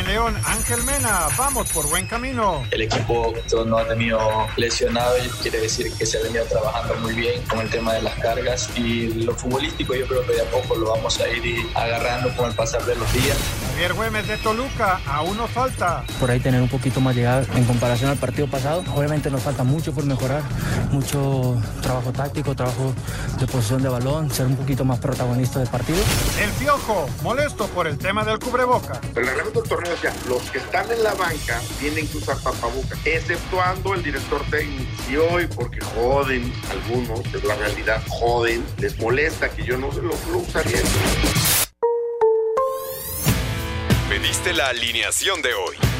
En León, Ángel Mena, vamos por buen camino. El equipo no ha tenido lesionado y quiere decir que se ha venido trabajando muy bien con el tema de las cargas y lo futbolístico yo creo que de a poco lo vamos a ir agarrando con el pasar de los días. Javier Güemes de Toluca, aún nos falta. Por ahí tener un poquito más llegada en comparación al partido pasado. Obviamente nos falta mucho por mejorar, mucho trabajo táctico, trabajo de posición de balón, ser un poquito más protagonista del partido. El Piojo, molesto por el tema del cubreboca. El reglamento del torneo decía, los que están en la banca tienen que usar tapabocas, exceptuando el director técnico. Y hoy, porque joden algunos, es la realidad, joden, les molesta que yo no se lo, lo usaría. Pediste la alineación de hoy.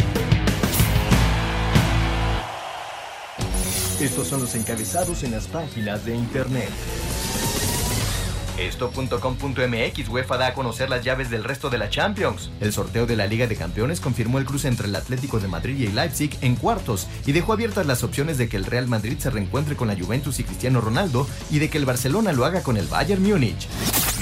Estos son los encabezados en las páginas de internet. Esto.com.mx UEFA da a conocer las llaves del resto de la Champions. El sorteo de la Liga de Campeones confirmó el cruce entre el Atlético de Madrid y el Leipzig en cuartos y dejó abiertas las opciones de que el Real Madrid se reencuentre con la Juventus y Cristiano Ronaldo y de que el Barcelona lo haga con el Bayern Múnich.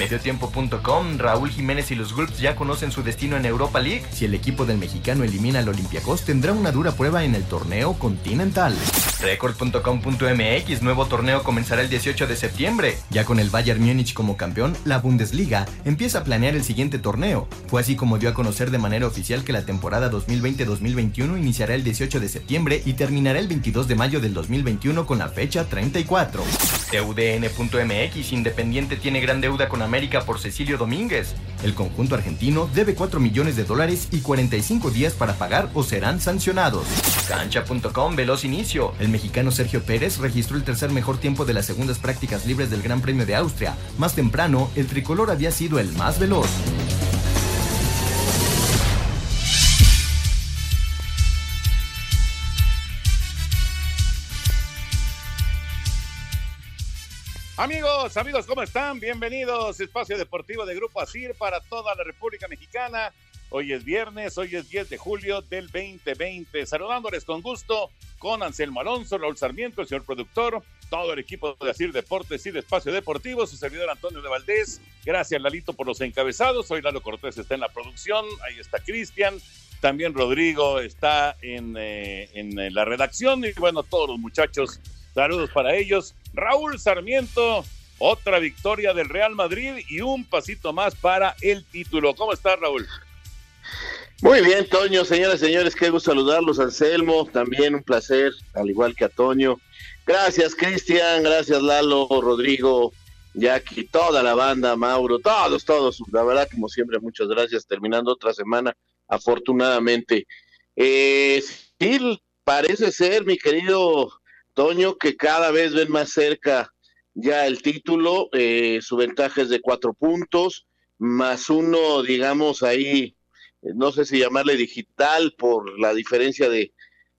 Mediotiempo.com, Raúl Jiménez y los Wolves ya conocen su destino en Europa League. Si el equipo del mexicano elimina al Olympiacos, tendrá una dura prueba en el torneo continental. Record.com.mx, nuevo torneo comenzará el 18 de septiembre. Ya con el Bayern Múnich como campeón, la Bundesliga empieza a planear el siguiente torneo. Fue así como dio a conocer de manera oficial que la temporada 2020-2021 iniciará el 18 de septiembre y terminará el 22 de mayo del 2021 con la fecha 34. TUDN.mx, Independiente tiene gran deuda con América por Cecilio Domínguez. El conjunto argentino debe 4 millones de dólares y 45 días para pagar o serán sancionados. Cancha.com, veloz inicio. El mexicano Sergio Pérez registró el tercer mejor tiempo de las segundas prácticas libres del Gran Premio de Austria. Más temprano, el tricolor había sido el más veloz. Amigos, amigos, ¿cómo están? Bienvenidos Espacio Deportivo de Grupo Asir para toda la República Mexicana. Hoy es viernes, hoy es 10 de julio del 2020. Saludándoles con gusto con Anselmo Alonso, Raúl Sarmiento, el señor productor, todo el equipo de Asir Deportes y de Espacio Deportivo, su servidor Antonio de Valdés. Gracias, Lalito, por los encabezados. Hoy Lalo Cortés está en la producción, ahí está Cristian. También Rodrigo está en, eh, en la redacción y bueno, todos los muchachos, saludos para ellos. Raúl Sarmiento, otra victoria del Real Madrid y un pasito más para el título. ¿Cómo estás, Raúl? Muy bien, Toño, señoras y señores, qué gusto saludarlos, Anselmo, también un placer, al igual que a Toño. Gracias, Cristian, gracias, Lalo, Rodrigo, Jackie, toda la banda, Mauro, todos, todos, la verdad, como siempre, muchas gracias, terminando otra semana, afortunadamente. Eh, parece ser, mi querido Toño, que cada vez ven más cerca ya el título, eh, su ventaja es de cuatro puntos, más uno, digamos, ahí no sé si llamarle digital por la diferencia de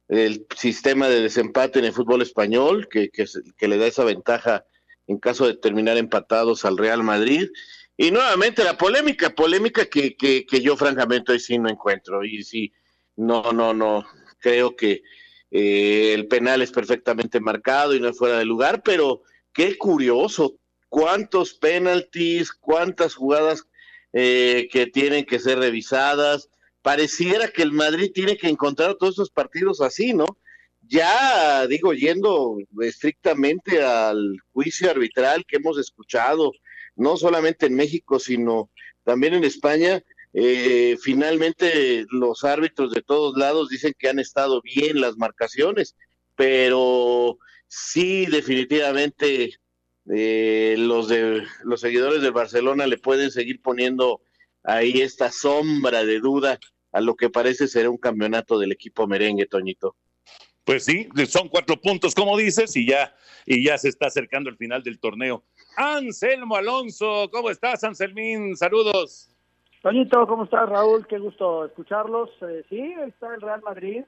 el sistema de desempate en el fútbol español, que, que, le da esa ventaja en caso de terminar empatados al Real Madrid. Y nuevamente la polémica, polémica que, que, que yo francamente hoy sí no encuentro. Y sí, no, no, no, creo que eh, el penal es perfectamente marcado y no es fuera de lugar, pero qué curioso, cuántos penaltis, cuántas jugadas eh, que tienen que ser revisadas. Pareciera que el Madrid tiene que encontrar todos esos partidos así, ¿no? Ya digo, yendo estrictamente al juicio arbitral que hemos escuchado, no solamente en México, sino también en España, eh, finalmente los árbitros de todos lados dicen que han estado bien las marcaciones, pero sí definitivamente eh, los de los seguidores del Barcelona le pueden seguir poniendo ahí esta sombra de duda a lo que parece ser un campeonato del equipo merengue, Toñito. Pues sí, son cuatro puntos, como dices, y ya, y ya se está acercando el final del torneo. Anselmo Alonso, ¿cómo estás, Anselmín? Saludos. Toñito, ¿cómo estás, Raúl? Qué gusto escucharlos. Eh, sí, está el Real Madrid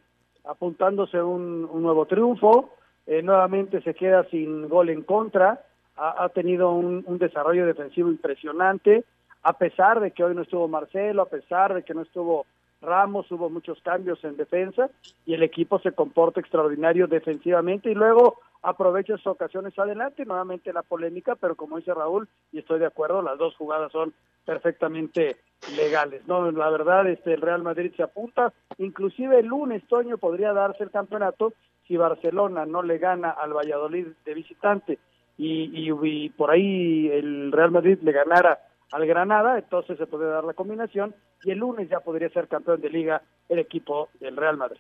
apuntándose un, un nuevo triunfo. Eh, nuevamente se queda sin gol en contra. Ha, tenido un, un, desarrollo defensivo impresionante, a pesar de que hoy no estuvo Marcelo, a pesar de que no estuvo Ramos, hubo muchos cambios en defensa y el equipo se comporta extraordinario defensivamente y luego aprovecha sus ocasiones adelante, nuevamente la polémica, pero como dice Raúl, y estoy de acuerdo, las dos jugadas son perfectamente legales. No, la verdad, este el Real Madrid se apunta, inclusive el lunes Toño podría darse el campeonato si Barcelona no le gana al Valladolid de visitante y, y, por ahí el Real Madrid le ganara al Granada, entonces se podría dar la combinación y el lunes ya podría ser campeón de liga el equipo del Real Madrid.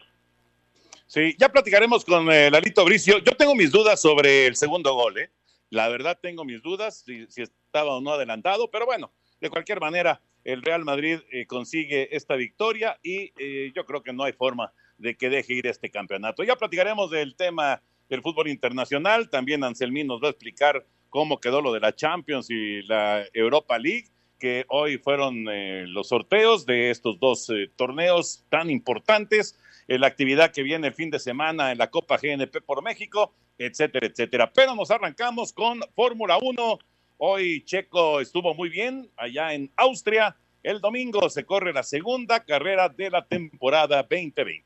Sí, ya platicaremos con eh, Lalito Bricio. Yo tengo mis dudas sobre el segundo gol, ¿eh? La verdad tengo mis dudas si, estaba o no adelantado, pero bueno, de cualquier manera, el Real Madrid eh, consigue esta victoria y eh, yo creo que no hay forma de que deje ir este campeonato. Ya platicaremos del tema del fútbol internacional. También Anselmín nos va a explicar cómo quedó lo de la Champions y la Europa League, que hoy fueron eh, los sorteos de estos dos torneos tan importantes, la actividad que viene el fin de semana en la Copa GNP por México, etcétera, etcétera. Pero nos arrancamos con Fórmula 1 Hoy Checo estuvo muy bien allá en Austria. El domingo se corre la segunda carrera de la temporada 2020.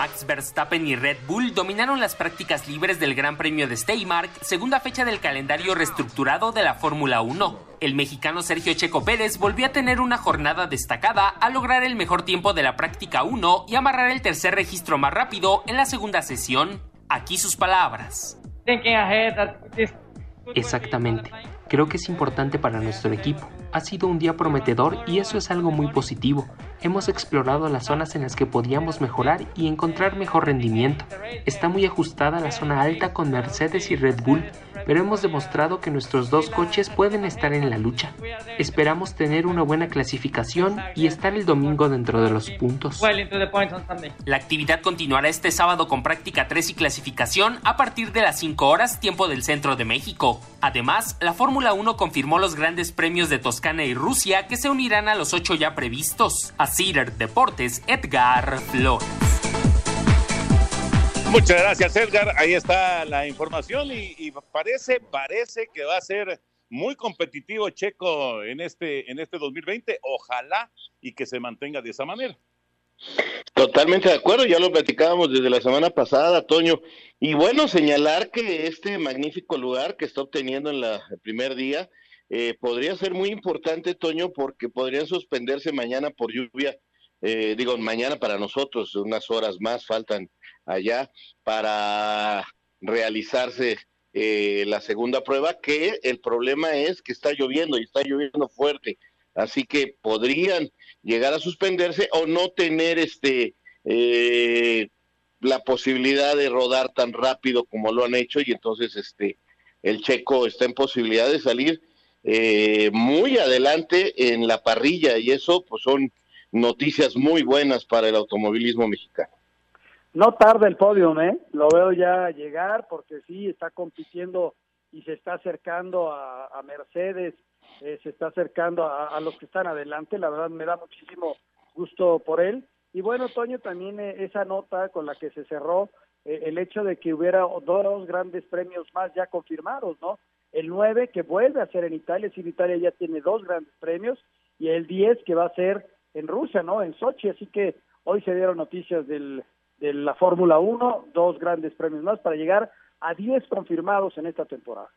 Max Verstappen y Red Bull dominaron las prácticas libres del Gran Premio de Steymark, segunda fecha del calendario reestructurado de la Fórmula 1. El mexicano Sergio Checo Pérez volvió a tener una jornada destacada al lograr el mejor tiempo de la práctica 1 y amarrar el tercer registro más rápido en la segunda sesión. Aquí sus palabras. Exactamente. Creo que es importante para nuestro equipo. Ha sido un día prometedor y eso es algo muy positivo. Hemos explorado las zonas en las que podíamos mejorar y encontrar mejor rendimiento. Está muy ajustada la zona alta con Mercedes y Red Bull pero hemos demostrado que nuestros dos coches pueden estar en la lucha. Esperamos tener una buena clasificación y estar el domingo dentro de los puntos. La actividad continuará este sábado con práctica 3 y clasificación a partir de las 5 horas tiempo del centro de México. Además, la Fórmula 1 confirmó los grandes premios de Toscana y Rusia que se unirán a los 8 ya previstos. A Cider Deportes, Edgar Flores. Muchas gracias, Edgar. Ahí está la información y, parece, parece que va a ser muy competitivo Checo en este, en este 2020. Ojalá y que se mantenga de esa manera. Totalmente de acuerdo, ya lo platicábamos desde la semana pasada, Toño. Y bueno, señalar que este magnífico lugar que está obteniendo en la, el primer día eh, podría ser muy importante, Toño, porque podrían suspenderse mañana por lluvia. Eh, digo, mañana para nosotros, unas horas más faltan allá para realizarse eh, la segunda prueba, que el problema es que está lloviendo y está lloviendo fuerte, así que podrían llegar a suspenderse o no tener este eh, la posibilidad de rodar tan rápido como lo han hecho y entonces este el checo está en posibilidad de salir eh, muy adelante en la parrilla y eso pues son noticias muy buenas para el automovilismo mexicano. No tarda el podio, ¿eh? Lo veo ya llegar porque sí, está compitiendo y se está acercando a, Mercedes, eh, se está acercando a, los que están adelante. La verdad me da muchísimo gusto por él. Y bueno, Toño, también eh, esa nota con la que se cerró eh, el hecho de que hubiera dos grandes premios más ya confirmados, ¿no? El 9 que vuelve a ser en Italia, si Italia ya tiene dos grandes premios, y el 10 que va a ser en Rusia, ¿no? En Sochi. Así que hoy se dieron noticias del de la Fórmula 1, dos grandes premios más para llegar a 10 confirmados en esta temporada.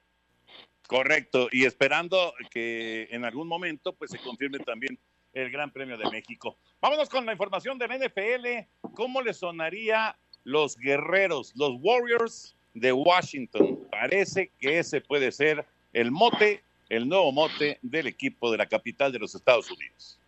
Correcto, y esperando que en algún momento pues se confirme también el Gran Premio de México. Vámonos con la información del NFL. ¿Cómo le sonaría los guerreros, los Warriors de Washington? Parece que ese puede ser el mote el nuevo mote del equipo de la capital de los Estados Unidos.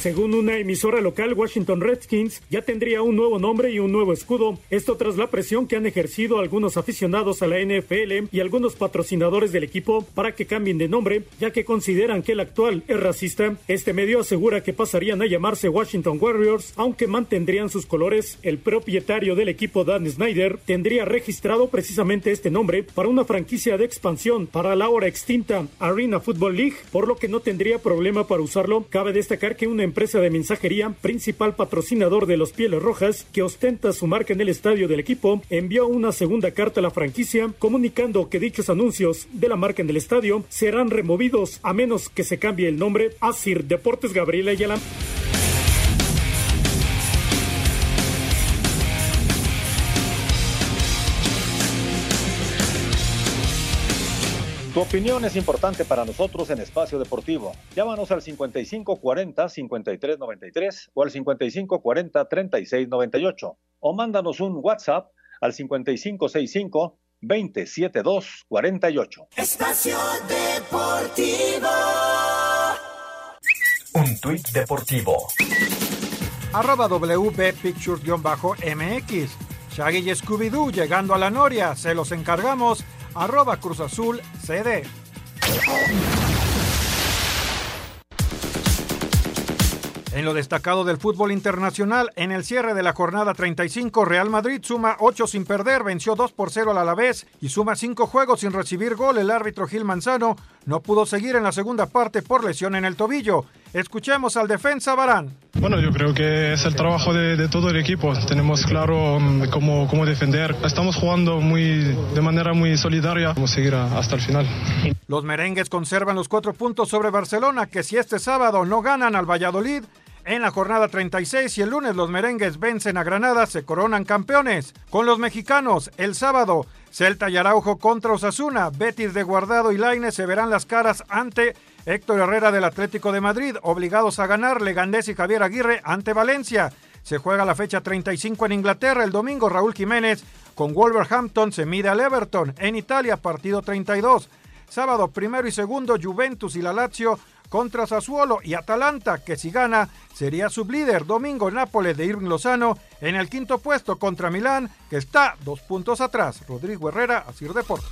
Según una emisora local, Washington Redskins ya tendría un nuevo nombre y un nuevo escudo. Esto tras la presión que han ejercido algunos aficionados a la NFL y algunos patrocinadores del equipo para que cambien de nombre, ya que consideran que el actual es racista. Este medio asegura que pasarían a llamarse Washington Warriors, aunque mantendrían sus colores. El propietario del equipo, Dan Snyder, tendría registrado precisamente este nombre para una franquicia de expansión para la ahora extinta Arena Football League, por lo que no tendría problema para usarlo. Cabe destacar que una empresa de mensajería, principal patrocinador de los Pieles Rojas, que ostenta su marca en el estadio del equipo, envió una segunda carta a la franquicia comunicando que dichos anuncios de la marca en el estadio serán removidos a menos que se cambie el nombre a Sir Deportes Gabriela Ayala. Tu opinión es importante para nosotros en Espacio Deportivo. Llámanos al 5540-5393 o al 5540-3698 o mándanos un WhatsApp al 5565-27248. Espacio Deportivo. Un tuit deportivo. Arroba WB Pictures-MX. Shaggy y Scooby-Doo llegando a la Noria. Se los encargamos arroba Cruz Azul CD. En lo destacado del fútbol internacional, en el cierre de la jornada 35, Real Madrid suma 8 sin perder, venció 2 por 0 al Alavés y suma 5 juegos sin recibir gol. El árbitro Gil Manzano no pudo seguir en la segunda parte por lesión en el tobillo. Escuchemos al defensa Barán. Bueno, yo creo que es el trabajo de, de todo el equipo. Tenemos claro um, cómo, cómo, defender. Estamos jugando muy, de manera muy solidaria. Vamos a seguir a, hasta el final. Los merengues conservan los cuatro puntos sobre Barcelona, que si este sábado no ganan al Valladolid, en la jornada 36 y el lunes los merengues vencen a Granada, se coronan campeones. Con los mexicanos, el sábado, Celta y Araujo contra Osasuna, Betis de Guardado y Laine se verán las caras ante Héctor Herrera del Atlético de Madrid, obligados a ganar Legandés y Javier Aguirre ante Valencia. Se juega la fecha 35 en Inglaterra. El domingo Raúl Jiménez con Wolverhampton se mide al Everton. En Italia, partido 32. Sábado primero y segundo Juventus y la Lazio contra Sassuolo y Atalanta, que si gana sería sublíder. Domingo Nápoles de Irving Lozano en el quinto puesto contra Milán, que está dos puntos atrás. Rodrigo Herrera, Asir Deportes.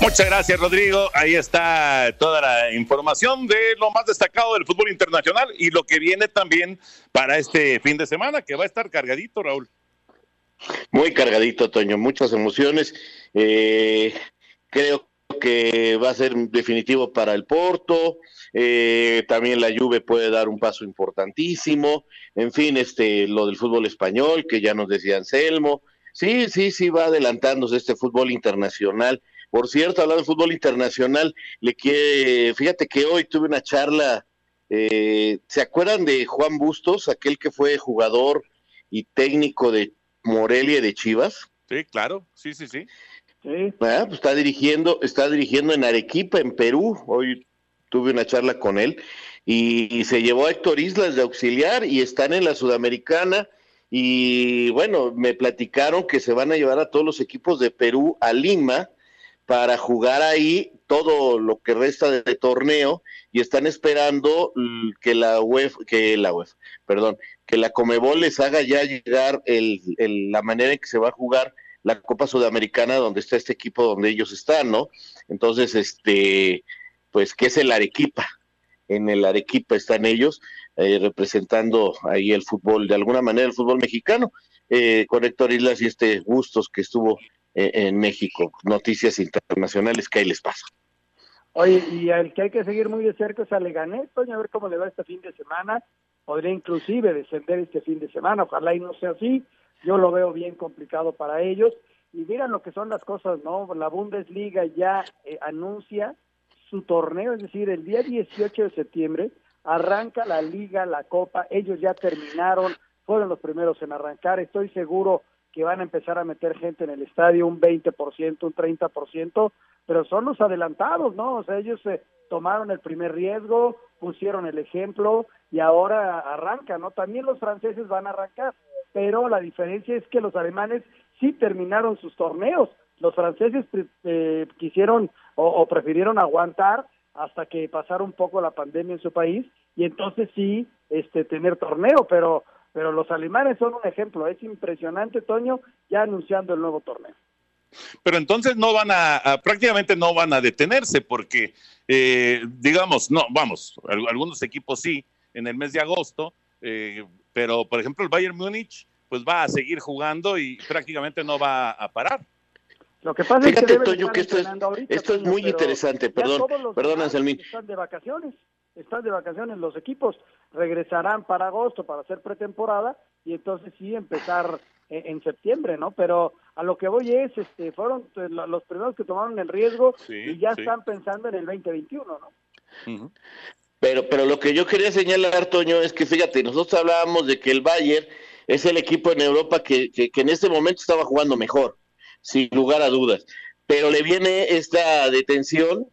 Muchas gracias, Rodrigo. Ahí está toda la información de lo más destacado del fútbol internacional y lo que viene también para este fin de semana, que va a estar cargadito, Raúl. Muy cargadito, Toño, muchas emociones. Eh, creo que va a ser definitivo para el Porto. Eh, también la Juve puede dar un paso importantísimo. En fin, este, lo del fútbol español, que ya nos decía Anselmo. Sí, sí, sí, va adelantándose este fútbol internacional. Por cierto, hablando de fútbol internacional, le quiere, fíjate que hoy tuve una charla, eh, ¿se acuerdan de Juan Bustos, aquel que fue jugador y técnico de Morelia y de Chivas? Sí, claro, sí, sí, sí. Pues está dirigiendo, está dirigiendo en Arequipa, en Perú. Hoy tuve una charla con él y, se llevó a Héctor Islas de auxiliar y están en la Sudamericana. Y bueno, me platicaron que se van a llevar a todos los equipos de Perú a Lima para jugar ahí todo lo que resta de, torneo y están esperando que la UEF, que la UEF, perdón, que la Comebol les haga ya llegar el, el, la manera en que se va a jugar la Copa Sudamericana donde está este equipo donde ellos están, ¿no? Entonces, este, pues, ¿qué es el Arequipa? En el Arequipa están ellos eh, representando ahí el fútbol, de alguna manera el fútbol mexicano, eh, con Héctor Islas y este Bustos que estuvo eh, en México. Noticias internacionales que ahí les pasa. Oye, y el que hay que seguir muy de cerca es a Leganés, Toño, a ver cómo le va este fin de semana. Podría inclusive descender este fin de semana, ojalá y no sea así. Yo lo veo bien complicado para ellos. Y miran lo que son las cosas, ¿no? La Bundesliga ya eh, anuncia su torneo, es decir, el día 18 de septiembre arranca la liga, la copa. Ellos ya terminaron, fueron los primeros en arrancar. Estoy seguro que van a empezar a meter gente en el estadio, un 20%, un 30%, pero son los adelantados, ¿no? O sea, ellos eh, tomaron el primer riesgo, pusieron el ejemplo y ahora arrancan, ¿no? También los franceses van a arrancar, pero la diferencia es que los alemanes sí terminaron sus torneos. Los franceses eh, quisieron o, prefirieron aguantar hasta que pasara un poco la pandemia en su país y entonces sí este tener torneo, pero pero los alemanes son un ejemplo, es impresionante Toño ya anunciando el nuevo torneo. Pero entonces no van a, prácticamente no van a detenerse porque, eh, digamos, no, vamos, algunos equipos sí en el mes de agosto, eh, pero por ejemplo el Bayern Múnich pues va a seguir jugando y prácticamente no va a parar. Lo que pasa Fíjate, es que Toño, que esto es, ahorita, esto es muy interesante, perdón, perdón, Anselmín. Están de vacaciones, están de vacaciones los equipos, regresarán para agosto para hacer pretemporada y entonces sí empezar en, en septiembre, ¿no? Pero a lo que voy es, este, fueron eh, lo- los primeros que tomaron el riesgo Sí, y ya sí. están pensando en el 2021, ¿no? Pero, pero lo que yo quería señalar, Toño, es que fíjate, nosotros hablábamos de que el Bayern es el equipo en Europa que, que, en este momento estaba jugando mejor, sin lugar a dudas. Pero le viene esta detención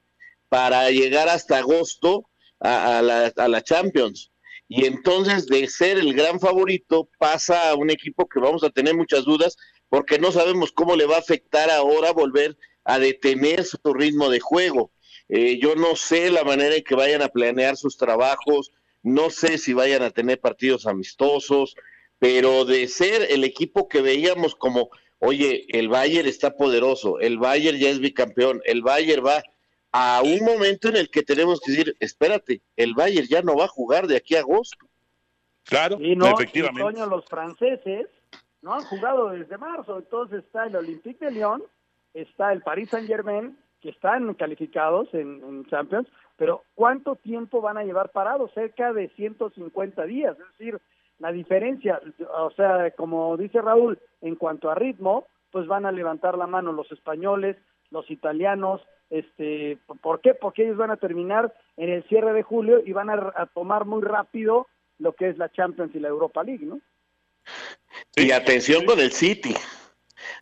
para llegar hasta agosto a la, a la Champions. Y entonces de ser el gran favorito pasa a un equipo que vamos a tener muchas dudas porque no sabemos cómo le va a afectar ahora volver a detener su ritmo de juego. Eh, yo no sé la manera en que vayan a planear sus trabajos, no sé si vayan a tener partidos amistosos, pero de ser el equipo que veíamos como, oye, el Bayern está poderoso, el Bayern ya es bicampeón, el Bayern va a un momento en el que tenemos que decir, espérate, el Bayern ya no va a jugar de aquí a agosto. Claro, Y no, efectivamente. los franceses no han jugado desde marzo, entonces está el Olympique de Lyon, está el Paris Saint Germain, están calificados en, en Champions, pero ¿cuánto tiempo van a llevar parados? Cerca de 150 días, es decir, la diferencia, o sea, como dice Raúl, en cuanto a ritmo, pues van a levantar la mano los españoles, los italianos, este, ¿por qué? Porque ellos van a terminar en el cierre de julio y van a, a tomar muy rápido lo que es la Champions y la Europa League, ¿no? Y atención con el City.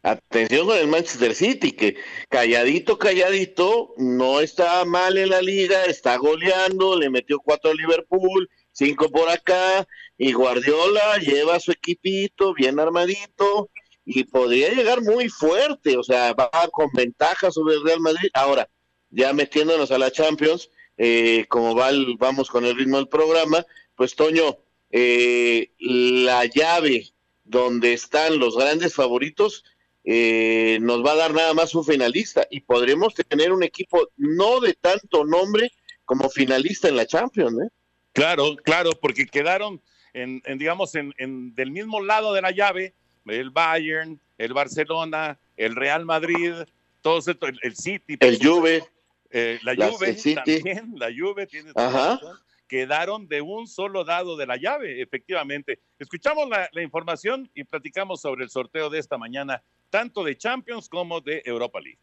Atención con el Manchester City, que calladito, calladito, no está mal en la liga, está goleando, le metió cuatro a Liverpool, cinco por acá, y Guardiola lleva su equipito bien armadito y podría llegar muy fuerte, o sea, va con ventaja sobre el Real Madrid. Ahora, ya metiéndonos a la Champions, eh, como va el- vamos con el ritmo del programa, pues Toño, eh, la llave donde están los grandes favoritos eh, nos va a dar nada más un finalista y podremos tener un equipo no de tanto nombre como finalista en la Champions, ¿eh? Claro, claro, porque quedaron en, en, digamos, en, en del mismo lado de la llave, el Bayern, el Barcelona, el Real Madrid, todos estos, el, el City, El Juve. eh, la Las- Juve el City. también, la Juve tiene Ajá. razón, quedaron de un solo lado de la llave, efectivamente. Escuchamos la, información y platicamos sobre el sorteo de esta mañana, tanto de Champions como de Europa League.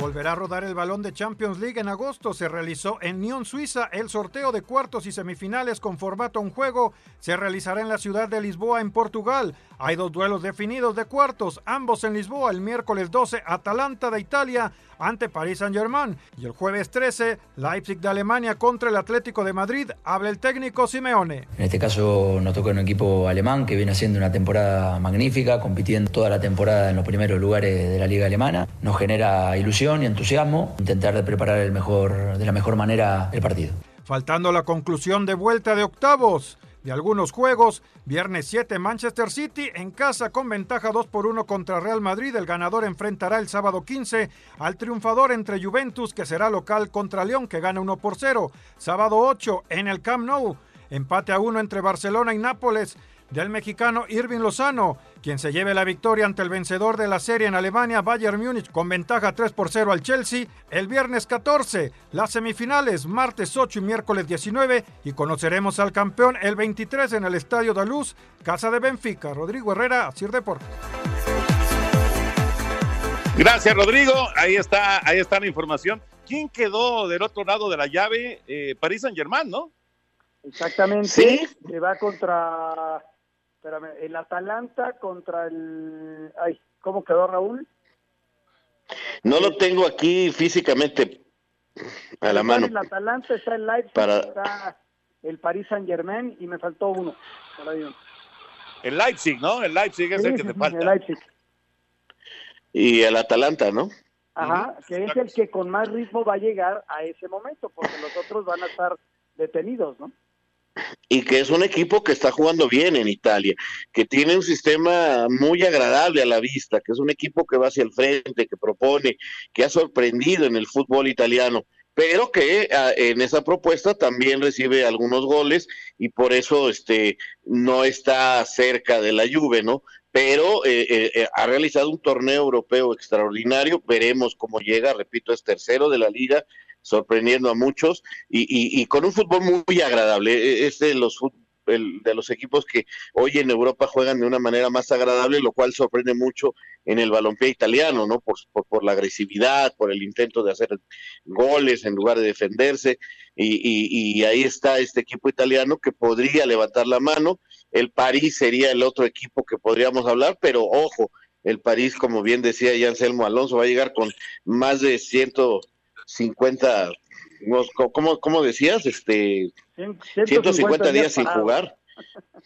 Volverá a rodar el balón de Champions League en agosto. Se realizó en Nyon, Suiza. El sorteo de cuartos y semifinales con formato un juego se realizará en la ciudad de Lisboa, en Portugal. Hay dos duelos definidos de cuartos, ambos en Lisboa. El miércoles 12, Atalanta de Italia ante Paris Saint-Germain. Y el jueves 13, Leipzig de Alemania contra el Atlético de Madrid. Habla el técnico Simeone. En este caso nos toca un equipo alemán que viene haciendo una temporada magnífica, compitiendo toda la temporada en los primeros lugares de la liga alemana. Nos genera ilusión y entusiasmo intentar de preparar el mejor, de la mejor manera el partido. Faltando la conclusión de vuelta de octavos de algunos juegos, viernes 7 Manchester City en casa con ventaja 2 por 1 contra Real Madrid. El ganador enfrentará el sábado 15 al triunfador entre Juventus que será local contra León que gana 1 por 0. Sábado 8 en el Camp Nou, empate a 1 entre Barcelona y Nápoles del mexicano Irving Lozano, quien se lleve la victoria ante el vencedor de la serie en Alemania, Bayern Múnich, con ventaja 3 por 0 al Chelsea, el viernes 14, las semifinales, martes 8 y miércoles 19, y conoceremos al campeón el 23 en el Estadio de Luz, Casa de Benfica, Rodrigo Herrera, Sir Deport. Gracias, Rodrigo. Ahí está, ahí está la información. ¿Quién quedó del otro lado de la llave? Eh, París Saint Germain, ¿no? Exactamente, Sí. que va contra, espérame, el Atalanta contra el, ay, ¿cómo quedó Raúl? No lo tengo aquí físicamente a la Está mano. El Atalanta, está el Leipzig, Para- está el Paris Saint Germain y me faltó uno. por ahí uno. El Leipzig, ¿no? El Leipzig es Sí, el que sí, te sí, falta. el Leipzig. Y el Atalanta, ¿no? Ajá, que es el que con más ritmo va a llegar a ese momento, porque los otros van a estar detenidos, ¿no? Y que es un equipo que está jugando bien en Italia, que tiene un sistema muy agradable a la vista, que es un equipo que va hacia el frente, que propone, que ha sorprendido en el fútbol italiano, pero que ah, en esa propuesta también recibe algunos goles y por eso este no está cerca de la Juve, ¿no? Pero eh, eh, eh, ha realizado un torneo europeo extraordinario, veremos cómo llega, repito, es tercero de la liga, sorprendiendo a muchos y, y, con un fútbol muy agradable. E, es de los el, de los equipos que hoy en Europa juegan de una manera más agradable, lo cual sorprende mucho en el balompié italiano, ¿no? Por, por, la agresividad, por el intento de hacer goles en lugar de defenderse. Y, y, y, ahí está este equipo italiano que podría levantar la mano. El París sería el otro equipo que podríamos hablar, pero ojo, el París, como bien decía ya Anselmo Alonso, va a llegar con más de ciento 50, ¿cómo, cómo decías? Este, 150, 150 días sin jugar.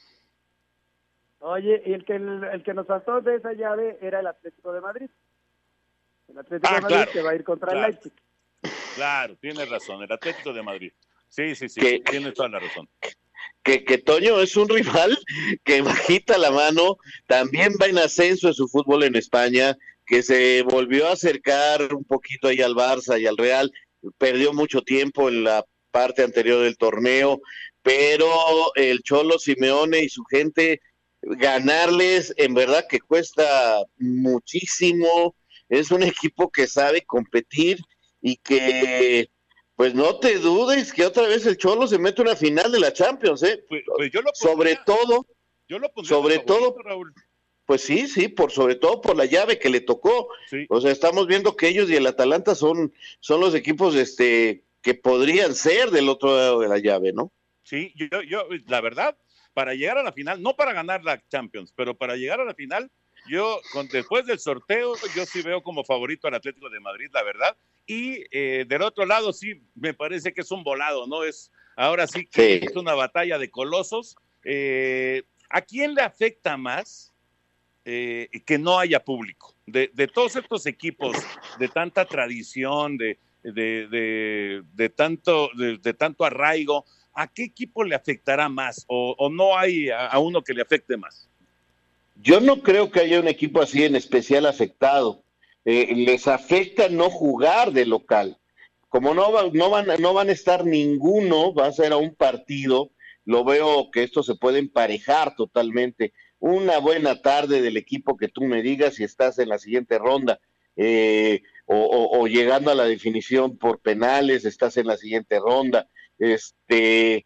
Oye, y el que, el que nos saltó de esa llave era el Atlético de Madrid. El Atlético ah, de Madrid que va a ir contra claro, el Leipzig. Claro, tienes razón, el Atlético de Madrid. Sí, sí, sí, que, tienes toda la razón. Que, que Toño es un rival que bajita la mano, también va en ascenso en su fútbol en España, que se volvió a acercar un poquito ahí al Barça y al Real, perdió mucho tiempo en la parte anterior del torneo, pero el Cholo Simeone y su gente ganarles en verdad que cuesta muchísimo, es un equipo que sabe competir y que pues no te dudes que otra vez el Cholo se mete a una final de la Champions, ¿eh? Pues yo lo sobre todo, Yo lo pondría sobre favorito, todo, Raúl. Pues sí, sí, por sobre todo por la llave que le tocó. O sea, estamos viendo que ellos y el Atalanta son, son los equipos este que podrían ser del otro lado de la llave, ¿no? Sí, yo, yo, la verdad, para llegar a la final, no para ganar la Champions, pero para llegar a la final, yo, con, después del sorteo, yo sí veo como favorito al Atlético de Madrid, la verdad. Y eh, del otro lado, sí, me parece que es un volado, ¿no? Es, ahora sí que Sí. es una batalla de colosos. Eh, ¿A quién le afecta más eh, que no haya público? De, todos estos equipos de tanta tradición, de, de, de, tanto, de, tanto arraigo, ¿a qué equipo le afectará más? ¿O, no hay a, a uno que le afecte más? Yo no creo que haya un equipo así en especial afectado. Eh, les afecta no jugar de local. Como no, va- no, van, no van a estar ninguno, va a ser a un partido, lo veo que esto se puede emparejar totalmente. Una buena tarde del equipo que tú me digas si estás en la siguiente ronda eh, o, llegando a la definición por penales, estás en la siguiente ronda. Este,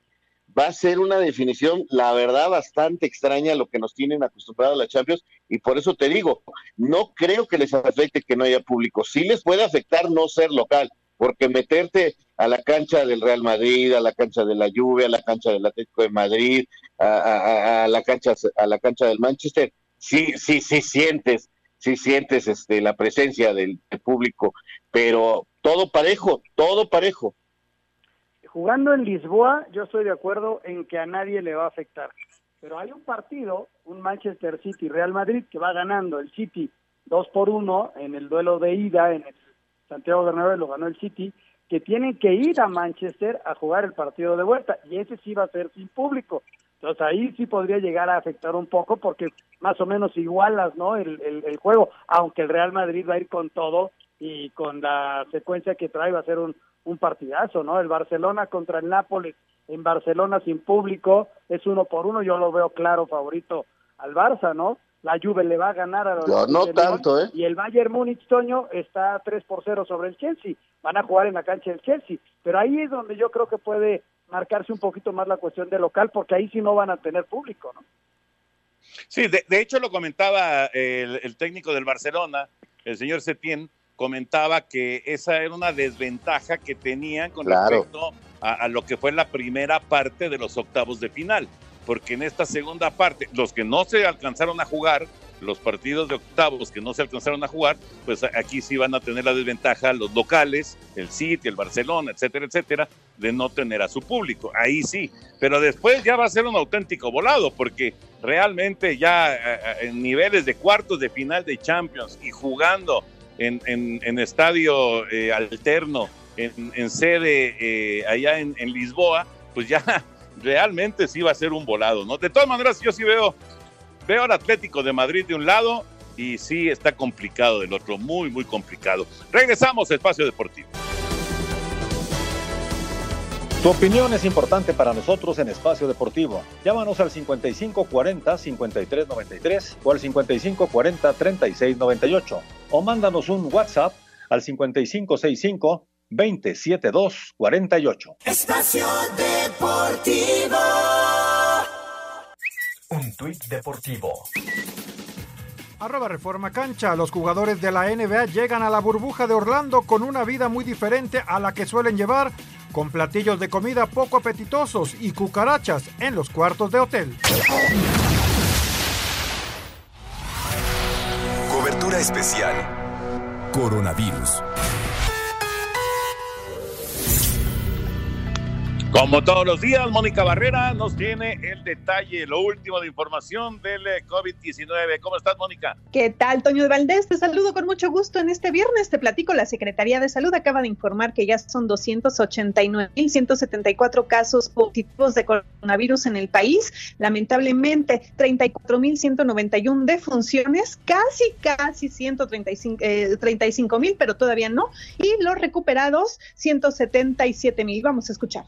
va a ser una definición, la verdad, bastante extraña lo que nos tienen acostumbrados a la Champions, y por eso te digo, no creo que les afecte que no haya público. Sí les puede afectar no ser local, porque meterte a la cancha del Real Madrid, a la cancha de la Juve, a la cancha del Atlético de Madrid, a, la cancha a la cancha del Manchester, sí, sí, sí sientes, sí sientes este la presencia del, del público, pero todo parejo, todo parejo. Jugando en Lisboa, yo estoy de acuerdo en que a nadie le va a afectar. Pero hay un partido, un Manchester City Real Madrid, que va ganando el City 2 por 1 en el duelo de ida en el Santiago Bernabéu, lo ganó el City, que tienen que ir a Manchester a jugar el partido de vuelta y ese sí va a ser sin público. Entonces ahí sí podría llegar a afectar un poco porque más o menos igualas, ¿no? El, el, juego, aunque el Real Madrid va a ir con todo y con la secuencia que trae va a ser un, un partidazo, ¿no? El Barcelona contra el Nápoles en Barcelona sin público es uno por uno, yo lo veo claro favorito al Barça, ¿no? La Juve le va a ganar a los No, no de León, tanto, ¿eh? Y el Bayern Múnich, Toño, está 3 por 0 sobre el Chelsea. Van a jugar en la cancha del Chelsea. Pero ahí es donde yo creo que puede marcarse un poquito más la cuestión de local, porque ahí sí no van a tener público, ¿no? Sí, de, de hecho lo comentaba el, el técnico del Barcelona, el señor Setién, comentaba que esa era una desventaja que tenían con Claro. respecto a, a lo que fue la primera parte de los octavos de final, porque en esta segunda parte, los que no se alcanzaron a jugar los partidos de octavos que no se alcanzaron a jugar, pues aquí sí van a tener la desventaja los locales, el City, el Barcelona, etcétera, etcétera, de no tener a su público. Ahí sí, pero después ya va a ser un auténtico volado, porque realmente ya eh, eh, en niveles de cuartos de final de Champions y jugando en, en, estadio eh, alterno, en, sede allá en, en Lisboa, pues ya realmente sí va a ser un volado, ¿no? De todas maneras, yo sí veo Veo al Atlético de Madrid de un lado y sí está complicado del otro, muy, muy complicado. Regresamos a Espacio Deportivo. Tu opinión es importante para nosotros en Espacio Deportivo. Llámanos al 5540-5393 o al 5540-3698 o mándanos un WhatsApp al 5565-27248. Espacio Deportivo. Un tuit deportivo. Arroba Reforma Cancha. Los jugadores de la NBA llegan a la burbuja de Orlando con una vida muy diferente a la que suelen llevar, con platillos de comida poco apetitosos y cucarachas en los cuartos de hotel. Cobertura especial. Coronavirus. Como todos los días, Mónica Barrera nos tiene el detalle, lo último de información del eh, COVID-19. ¿Cómo estás, Mónica? ¿Qué tal, Toño de Valdés? Te saludo con mucho gusto en este viernes. Te platico, la Secretaría de Salud acaba de informar que ya son 289.174 casos positivos de coronavirus en el país. Lamentablemente, 34.191 defunciones, casi, casi 135 eh, mil, pero todavía no. Y los recuperados, 177 mil. Vamos a escuchar.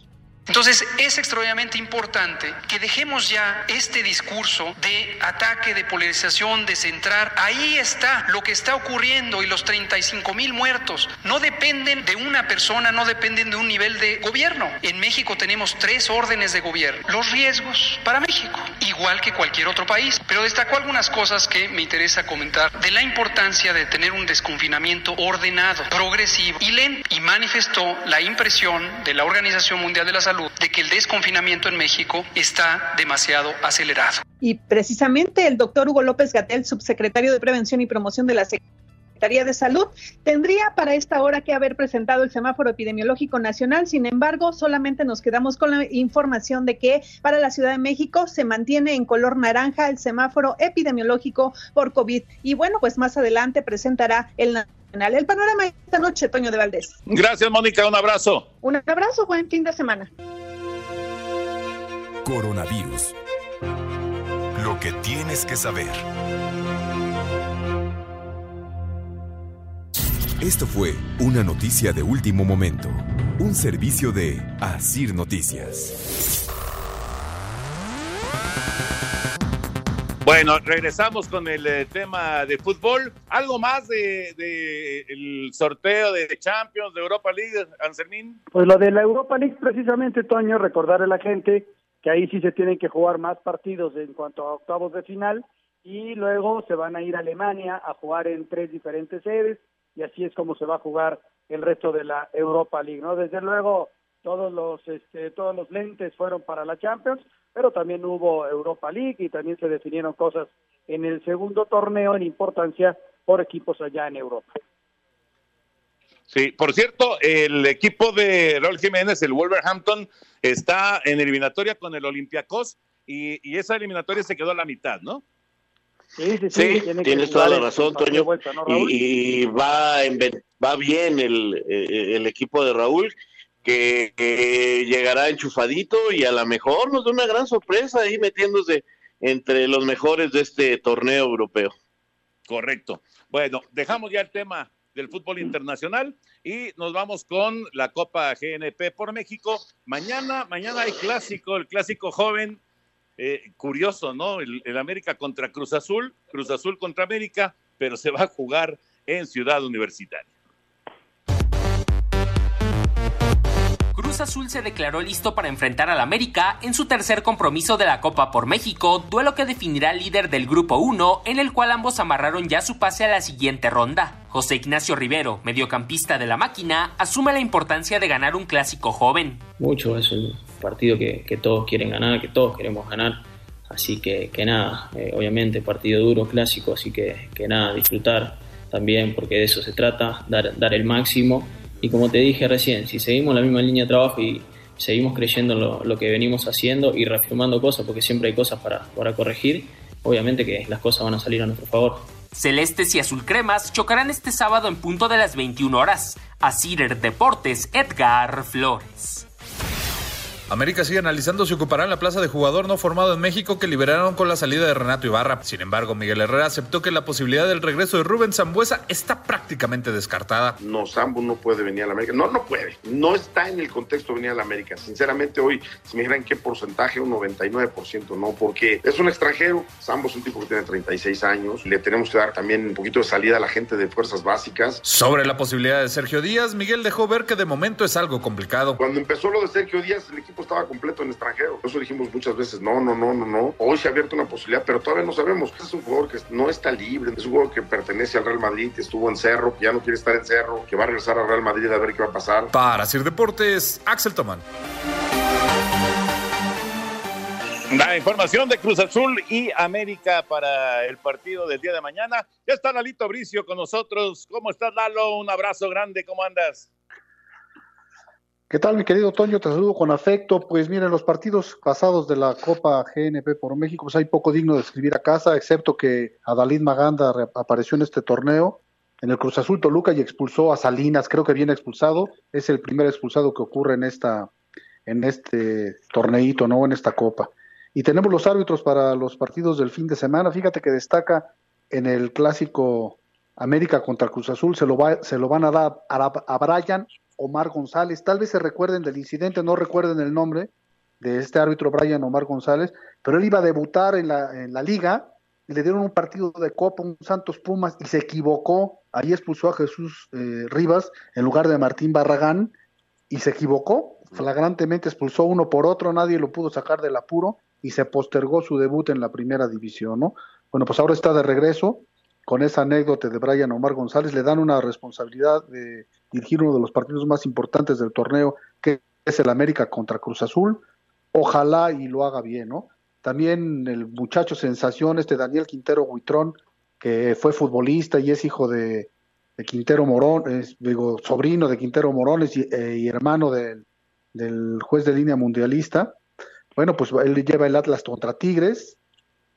Entonces es extraordinariamente importante que dejemos ya este discurso de ataque, de polarización, de centrar. Ahí está lo que está ocurriendo y los 35 mil muertos no dependen de una persona, no dependen de un nivel de gobierno. En México tenemos tres órdenes de gobierno. Los riesgos para México, igual que cualquier otro país. Pero destacó algunas cosas que me interesa comentar de la importancia de tener un desconfinamiento ordenado, progresivo y lento. Y manifestó la impresión de la Organización Mundial de la Salud de que el desconfinamiento en México está demasiado acelerado. Y precisamente el doctor Hugo López Gatel, subsecretario de Prevención y Promoción de la Secretaría de Salud, tendría para esta hora que haber presentado el semáforo epidemiológico nacional. Sin embargo, solamente nos quedamos con la información de que para la Ciudad de México se mantiene en color naranja el semáforo epidemiológico por COVID. Y bueno, pues más adelante presentará el el panorama esta noche, Toño de Valdés. Gracias, Mónica. Un abrazo. Un abrazo, buen fin de semana. Coronavirus. Lo que tienes que saber. Esto fue una noticia de último momento. Un servicio de Asir Noticias. Bueno, regresamos con el eh, tema de fútbol. ¿Algo más de, de, el sorteo de Champions, de Europa League, Anselmín? Pues lo de la Europa League, precisamente, Toño, recordarle a la gente que ahí sí se tienen que jugar más partidos en cuanto a octavos de final y luego se van a ir a Alemania a jugar en tres diferentes sedes y así es como se va a jugar el resto de la Europa League, ¿no? Desde luego todos los este, todos los lentes fueron para la Champions, pero también hubo Europa League y también se definieron cosas en el segundo torneo en importancia por equipos allá en Europa. Sí, por cierto, el equipo de Raúl Jiménez, el Wolverhampton, está en eliminatoria con el Olympiacos y, esa eliminatoria se quedó a la mitad, ¿no? Sí, sí, sí. tienes toda la razón, Toño. y, va, va bien el, el, equipo de Raúl, que, llegará enchufadito y a lo mejor nos da una gran sorpresa ahí metiéndose entre los mejores de este torneo europeo. Correcto. Bueno, dejamos ya el tema del fútbol internacional y nos vamos con la Copa GNP por México. Mañana, mañana hay clásico, el clásico joven, eh, curioso, ¿no? El, el, América contra Cruz Azul, Cruz Azul contra América, pero se va a jugar en Ciudad Universitaria. Azul se declaró listo para enfrentar al América en su tercer compromiso de la Copa por México, duelo que definirá al líder del Grupo 1, en el cual ambos amarraron ya su pase a la siguiente ronda. José Ignacio Rivero, mediocampista de la máquina, asume la importancia de ganar un clásico joven. Mucho, es un partido que, todos quieren ganar, que todos queremos ganar. Así que, que nada, eh, obviamente partido duro, clásico, así que, que nada, disfrutar también porque de eso se trata, dar, dar el máximo. Y como te dije recién, si seguimos la misma línea de trabajo y seguimos creyendo en lo, que venimos haciendo y reafirmando cosas, porque siempre hay cosas para, para corregir, obviamente que las cosas van a salir a nuestro favor. Celestes y azulcremas chocarán este sábado en punto de las 21 horas. A Cider Deportes, Edgar Flores. América sigue analizando si ocupará la plaza de jugador no formado en México que liberaron con la salida de Renato Ibarra. Sin embargo, Miguel Herrera aceptó que la posibilidad del regreso de Rubén Zambuesa está prácticamente descartada. No, Zambu no puede venir a la América. No, no puede. No está en el contexto de venir a la América. Sinceramente, hoy, si me dijeran qué porcentaje, un 99%, no, porque es un extranjero. Zambu es un tipo que tiene 36 años. Le tenemos que dar también un poquito de salida a la gente de fuerzas básicas. Sobre la posibilidad de Sergio Díaz, Miguel dejó ver que de momento es algo complicado. Cuando empezó lo de Sergio Díaz, el equipo estaba completo en extranjero. Por eso dijimos muchas veces, no, no, no, no, no. Hoy se ha abierto una posibilidad, pero todavía no sabemos. Es un jugador que no está libre, es un jugador que pertenece al Real Madrid, que estuvo en Cerro, que ya no quiere estar en Cerro, que va a regresar al Real Madrid a ver qué va a pasar. Para Sir Deportes, Axel Tomán. La información de Cruz Azul y América para el partido del día de mañana. Ya está Lalito Bricio con nosotros. ¿Cómo estás, Lalo? Un abrazo grande. ¿Cómo andas? ¿Qué tal, mi querido Toño? Te saludo con afecto. Pues miren, los partidos pasados de la Copa GNP por México, pues hay poco digno de escribir a casa, excepto que Adalid Maganda apareció en este torneo en el Cruz Azul Toluca y expulsó a Salinas, creo que viene expulsado. Es el primer expulsado que ocurre en esta en este torneito, ¿no? En esta Copa. Y tenemos los árbitros para los partidos del fin de semana. Fíjate que destaca en el clásico América contra Cruz Azul, se lo, va, se lo van a dar a, a Brian Omar González. Tal vez se recuerden del incidente, no recuerden el nombre de este árbitro Brian Omar González, pero él iba a debutar en la, en la liga y le dieron un partido de Copa, un Santos Pumas, y se equivocó. Ahí expulsó a Jesús eh, Rivas en lugar de Martín Barragán y se equivocó. Flagrantemente expulsó uno por otro, nadie lo pudo sacar del apuro y se postergó su debut en la primera división, ¿no? Bueno, pues ahora está de regreso con esa anécdota de Brian Omar González, le dan una responsabilidad de dirigir uno de los partidos más importantes del torneo, que es el América contra Cruz Azul. Ojalá y lo haga bien, ¿no? También el muchacho sensación, este Daniel Quintero Huitrón, que fue futbolista y es hijo de, Quintero Morón, es, digo, sobrino de Quintero Morones y, eh, y hermano del juez de línea mundialista. Bueno, pues él lleva el Atlas contra Tigres,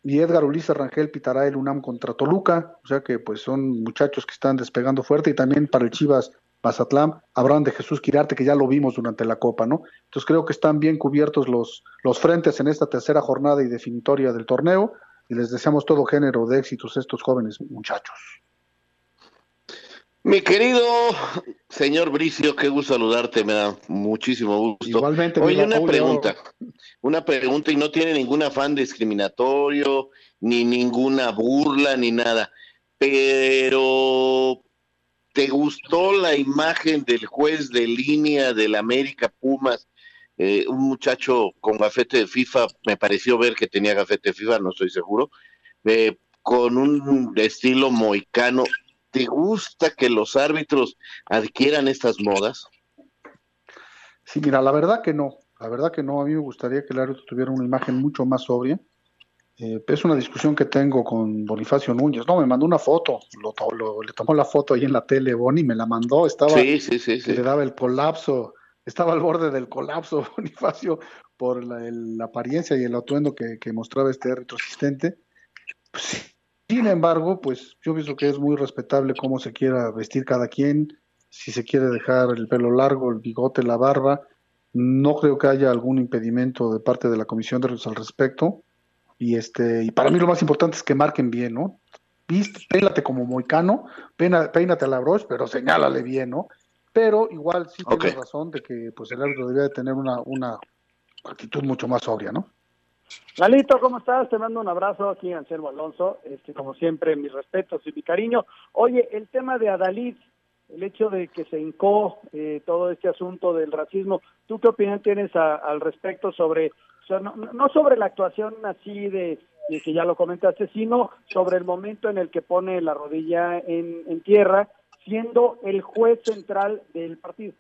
y Edgar Ulises Rangel pitará el UNAM contra Toluca, o sea que pues son muchachos que están despegando fuerte y también para el Chivas Mazatlán, Abraham de Jesús Quirarte, que ya lo vimos durante la Copa, ¿no? Entonces creo que están bien cubiertos los, los frentes en esta tercera jornada y definitoria del torneo, y les deseamos todo género de éxitos a estos jóvenes muchachos. Mi querido señor Bricio, qué gusto saludarte, me da muchísimo gusto. Igualmente, Oye, una pregunta, una pregunta y no tiene ningún afán discriminatorio, ni ninguna burla, ni nada, pero ¿te gustó la imagen del juez de línea del América Pumas? Eh, un muchacho con gafete de FIFA, me pareció ver que tenía gafete de FIFA, no estoy seguro, eh, con un estilo moicano, ¿Te gusta que los árbitros adquieran estas modas? Sí, mira, la verdad que no. La verdad que no. A mí me gustaría que el árbitro tuviera una imagen mucho más sobria. Eh, es una discusión que tengo con Bonifacio Núñez. No, me mandó una foto. Lo, lo, le tomó la foto ahí en la tele, Boni, me la mandó. Estaba, sí, sí, sí, sí. le daba el colapso. Estaba al borde del colapso, Bonifacio, por la, el, la apariencia y el atuendo que, que mostraba este árbitro asistente. Pues sí, sin embargo, pues yo pienso que es muy respetable cómo se quiera vestir cada quien, si se quiere dejar el pelo largo, el bigote, la barba. No creo que haya algún impedimento de parte de la Comisión de Árbitros al respecto. Y este y para mí lo más importante es que marquen bien, ¿no? Viste, peínate como moicano, peina, peínate a la broche, pero señálale bien, ¿no? Pero igual sí okay. tienes razón de que pues el árbitro debería de tener una, una actitud mucho más sobria, ¿no? Lalito, ¿cómo estás? Te mando un abrazo aquí, Anselmo Alonso. Este, como siempre, mis respetos y mi cariño. Oye, el tema de Adalid, el hecho de que se hincó eh, todo este asunto del racismo, ¿tú qué opinión tienes a, al respecto sobre, no, sobre la actuación así de, que ya lo comentaste, sino sobre el momento en el que pone la rodilla en tierra, siendo el juez central del partido?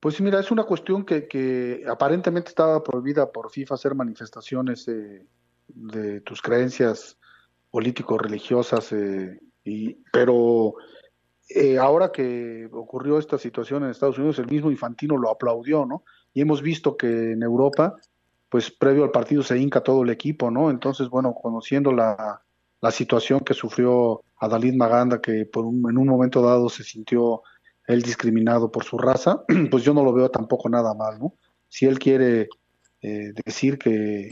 Pues mira, es una cuestión que, aparentemente estaba prohibida por FIFA hacer manifestaciones eh, de tus creencias político-religiosas, eh, y, pero eh, ahora que ocurrió esta situación en Estados Unidos, el mismo Infantino lo aplaudió, ¿no? Y hemos visto que en Europa, pues previo al partido se hinca todo el equipo, ¿no? Entonces, bueno, conociendo la, la situación que sufrió Adalid Maganda, que por un, en un momento dado se sintió él discriminado por su raza, pues yo no lo veo tampoco nada mal, ¿no? Si él quiere eh, decir que,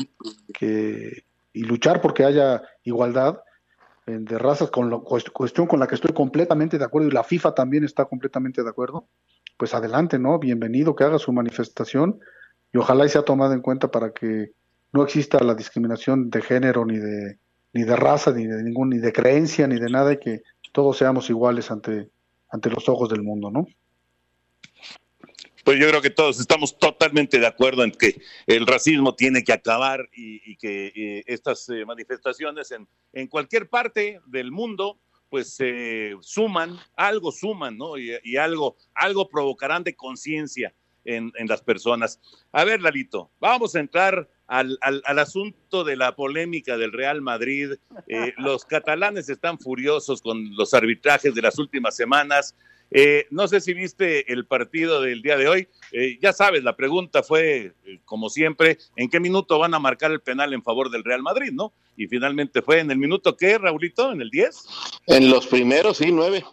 que, y luchar porque haya igualdad eh, de razas, con la cuestión con la que estoy completamente de acuerdo y la FIFA también está completamente de acuerdo, pues adelante, ¿no? Bienvenido, que haga su manifestación y ojalá y sea tomada en cuenta para que no exista la discriminación de género ni de ni de raza ni de ningún ni de creencia ni de nada y que todos seamos iguales ante ante los ojos del mundo, ¿no? Pues yo creo que todos estamos totalmente de acuerdo en que el racismo tiene que acabar y, que eh, estas eh, manifestaciones en, en, cualquier parte del mundo pues se suman, algo suman, ¿no? Y, algo, algo provocarán de conciencia en, en, las personas. A ver, Lalito, vamos a entrar al, al, al asunto de la polémica del Real Madrid. Eh, los catalanes están furiosos con los arbitrajes de las últimas semanas. Eh, no sé si viste el partido del día de hoy. Eh, ya sabes, la pregunta fue, eh, como siempre, ¿en qué minuto van a marcar el penal en favor del Real Madrid, no? Y finalmente fue en el minuto, ¿qué, Raulito? ¿En el 10? En los primeros, sí, nueve.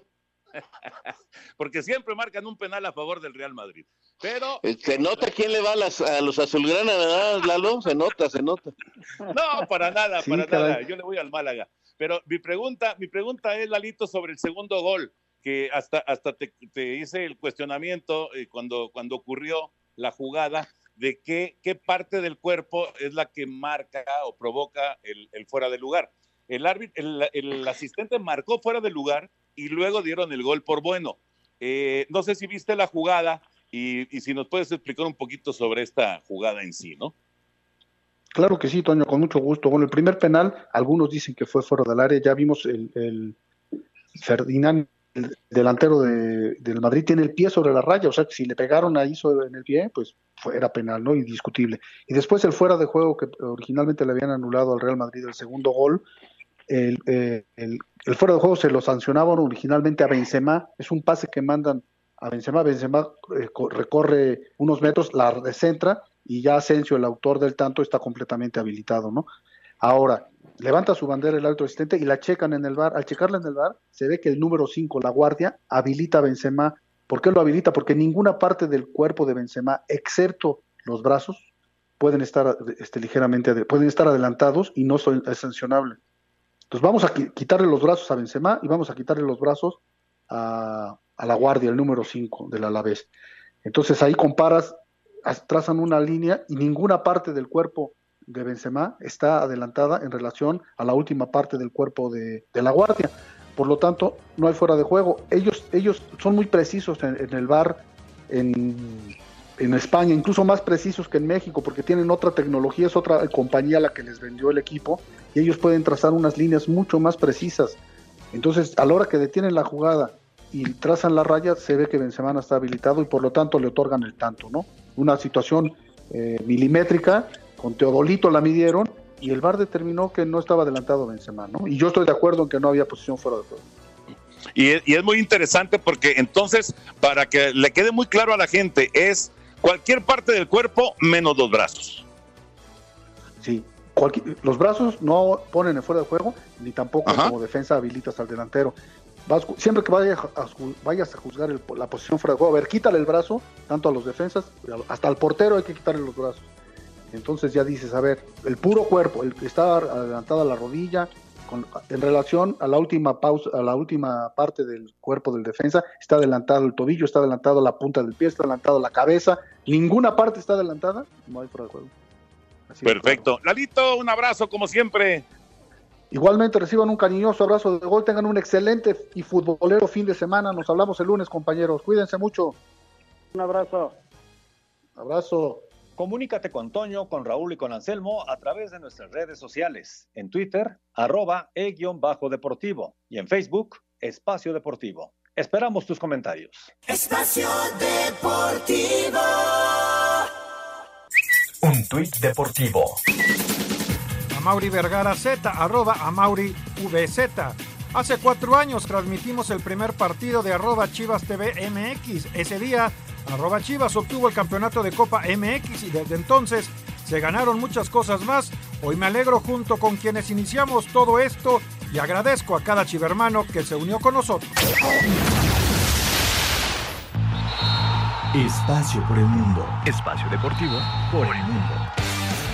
Porque siempre marcan un penal a favor del Real Madrid. Pero. Se nota quién le va a, las, a los azulgranas, ¿verdad, Lalo? Se nota, se nota. No, para nada, para nada. Yo le voy al Málaga. Pero mi pregunta, mi pregunta es, Lalito, sobre el segundo gol que hasta, hasta te, hice el cuestionamiento eh, cuando, cuando ocurrió la jugada de qué, qué parte del cuerpo es la que marca o provoca el, fuera de lugar. El, árbitro, el, asistente marcó fuera de lugar y luego dieron el gol por bueno. Eh, no sé si viste la jugada y, si nos puedes explicar un poquito sobre esta jugada en sí, ¿no? Claro que sí, Toño, con mucho gusto. Bueno, el primer penal, algunos dicen que fue fuera del área, ya vimos el, el Ferdinand el delantero de, del Madrid tiene el pie sobre la raya, o sea que si le pegaron ahí sobre, en el pie, pues era penal, ¿no? Indiscutible. Y después el fuera de juego que originalmente le habían anulado al Real Madrid el segundo gol, el, eh, el, fuera de juego se lo sancionaban originalmente a Benzema, es un pase que mandan a Benzema, Benzema eh, recorre unos metros, la descentra y ya Asensio, el autor del tanto, está completamente habilitado, ¿no? Ahora, levanta su bandera el alto asistente y la checan en el bar. Al checarla en el bar, se ve que el número 5, la guardia, habilita a Benzema. ¿Por qué lo habilita? Porque ninguna parte del cuerpo de Benzema, excepto los brazos, pueden estar este, ligeramente, pueden estar adelantados y no son, es sancionable. Entonces vamos a quitarle los brazos a Benzema y vamos a quitarle los brazos a, la guardia, el número 5 del Alavés. Entonces ahí comparas, trazan una línea y ninguna parte del cuerpo de Benzema está adelantada en relación a la última parte del cuerpo de, la guardia. Por lo tanto, no hay fuera de juego. Ellos, ellos son muy precisos en, el bar en, en, España, incluso más precisos que en México, porque tienen otra tecnología, es otra compañía la que les vendió el equipo, y ellos pueden trazar unas líneas mucho más precisas. Entonces, a la hora que detienen la jugada y trazan la raya, se ve que Benzema está habilitado y por lo tanto le otorgan el tanto, ¿no? Una situación eh, milimétrica con Teodolito la midieron y el VAR determinó que no estaba adelantado Benzema, ¿no? Y yo estoy de acuerdo en que no había posición fuera de juego. Y es, y es muy interesante porque entonces, para que le quede muy claro a la gente, es cualquier parte del cuerpo menos los brazos. Sí, los brazos no ponen en fuera de juego, ni tampoco como defensa habilitas al delantero. siempre que vayas a, vayas a juzgar la posición fuera de juego, a ver, quítale el brazo, tanto a los defensas, hasta al portero hay que quitarle los brazos. Entonces ya dices, a ver, el puro cuerpo, el que está adelantado a la rodilla, con, en relación a la última pausa, a la última parte del cuerpo del defensa, está adelantado el tobillo, está adelantado la punta del pie, está adelantado la cabeza, ninguna parte está adelantada, no hay fuera de juego. Perfecto. Lalito, un abrazo como siempre. Igualmente reciban un cariñoso abrazo de gol, tengan un excelente y futbolero fin de semana. Nos hablamos el lunes, compañeros. Cuídense mucho. Un abrazo. Abrazo. Comunícate con Toño, con Raúl y con Anselmo a través de nuestras redes sociales. En Twitter, arroba e-deportivo y en Facebook, Espacio Deportivo. Esperamos tus comentarios. Espacio Deportivo. Un tuit deportivo. Amauri Vergara Z, arroba Amauri VZ. Hace cuatro años transmitimos el primer partido de arroba Chivas TV MX. Ese día, arroba Chivas obtuvo el campeonato de Copa MX y desde entonces se ganaron muchas cosas más. Hoy me alegro junto con quienes iniciamos todo esto y agradezco a cada chivermano que se unió con nosotros. Espacio por el mundo. Espacio deportivo por el mundo.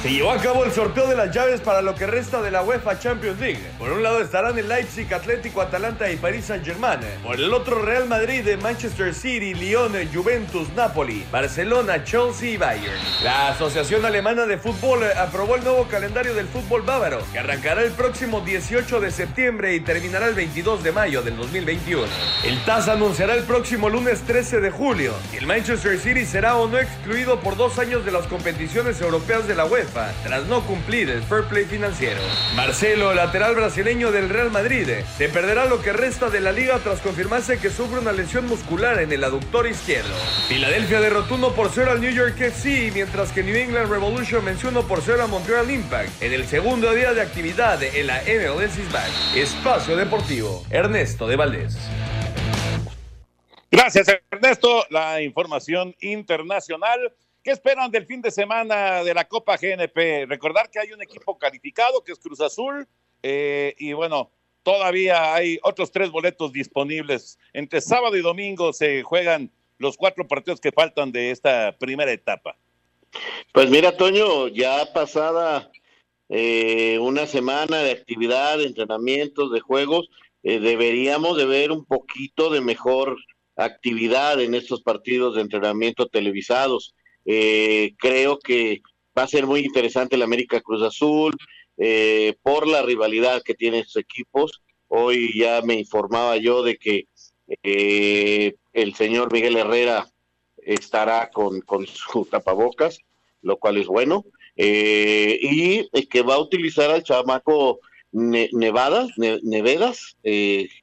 Se llevó a cabo el sorteo de las llaves para lo que resta de la UEFA Champions League. Por un lado estarán el Leipzig, Atlético, Atalanta y París Saint-Germain. Por el otro Real Madrid, Manchester City, Lyon, Juventus, Napoli, Barcelona, Chelsea y Bayern. La Asociación Alemana de Fútbol aprobó el nuevo calendario del fútbol bávaro, que arrancará el próximo 18 de septiembre y terminará el 22 de mayo del 2021. El TAS anunciará el próximo lunes 13 de julio el Manchester City será o no excluido por dos años de las competiciones europeas de la UEFA tras no cumplir el fair play financiero. Marcelo, lateral brasileño del Real Madrid, se perderá lo que resta de la liga tras confirmarse que sufre una lesión muscular en el aductor izquierdo. Filadelfia derrotó 1 por 0 al New York FC, mientras que New England Revolution venció 1 por 0 a Montreal Impact en el segundo día de actividad en la MLS is Back. Espacio Deportivo, Ernesto de Valdés. Gracias, Ernesto. La información internacional. ¿Qué esperan del fin de semana de la Copa GNP? Recordar que hay un equipo calificado que es Cruz Azul eh, y bueno, todavía hay otros tres boletos disponibles. Entre sábado y domingo se juegan los cuatro partidos que faltan de esta primera etapa. Pues mira, Toño, ya pasada eh, una semana de actividad, de entrenamientos, de juegos, eh, deberíamos de ver un poquito de mejor actividad en estos partidos de entrenamiento televisados. Eh, creo que va a ser muy interesante el América Cruz Azul eh, por la rivalidad que tienen sus equipos. Hoy ya me informaba yo de que eh, el señor Miguel Herrera estará con, con su tapabocas, lo cual es bueno, y que va a utilizar al chamaco Nevada, Nevedas,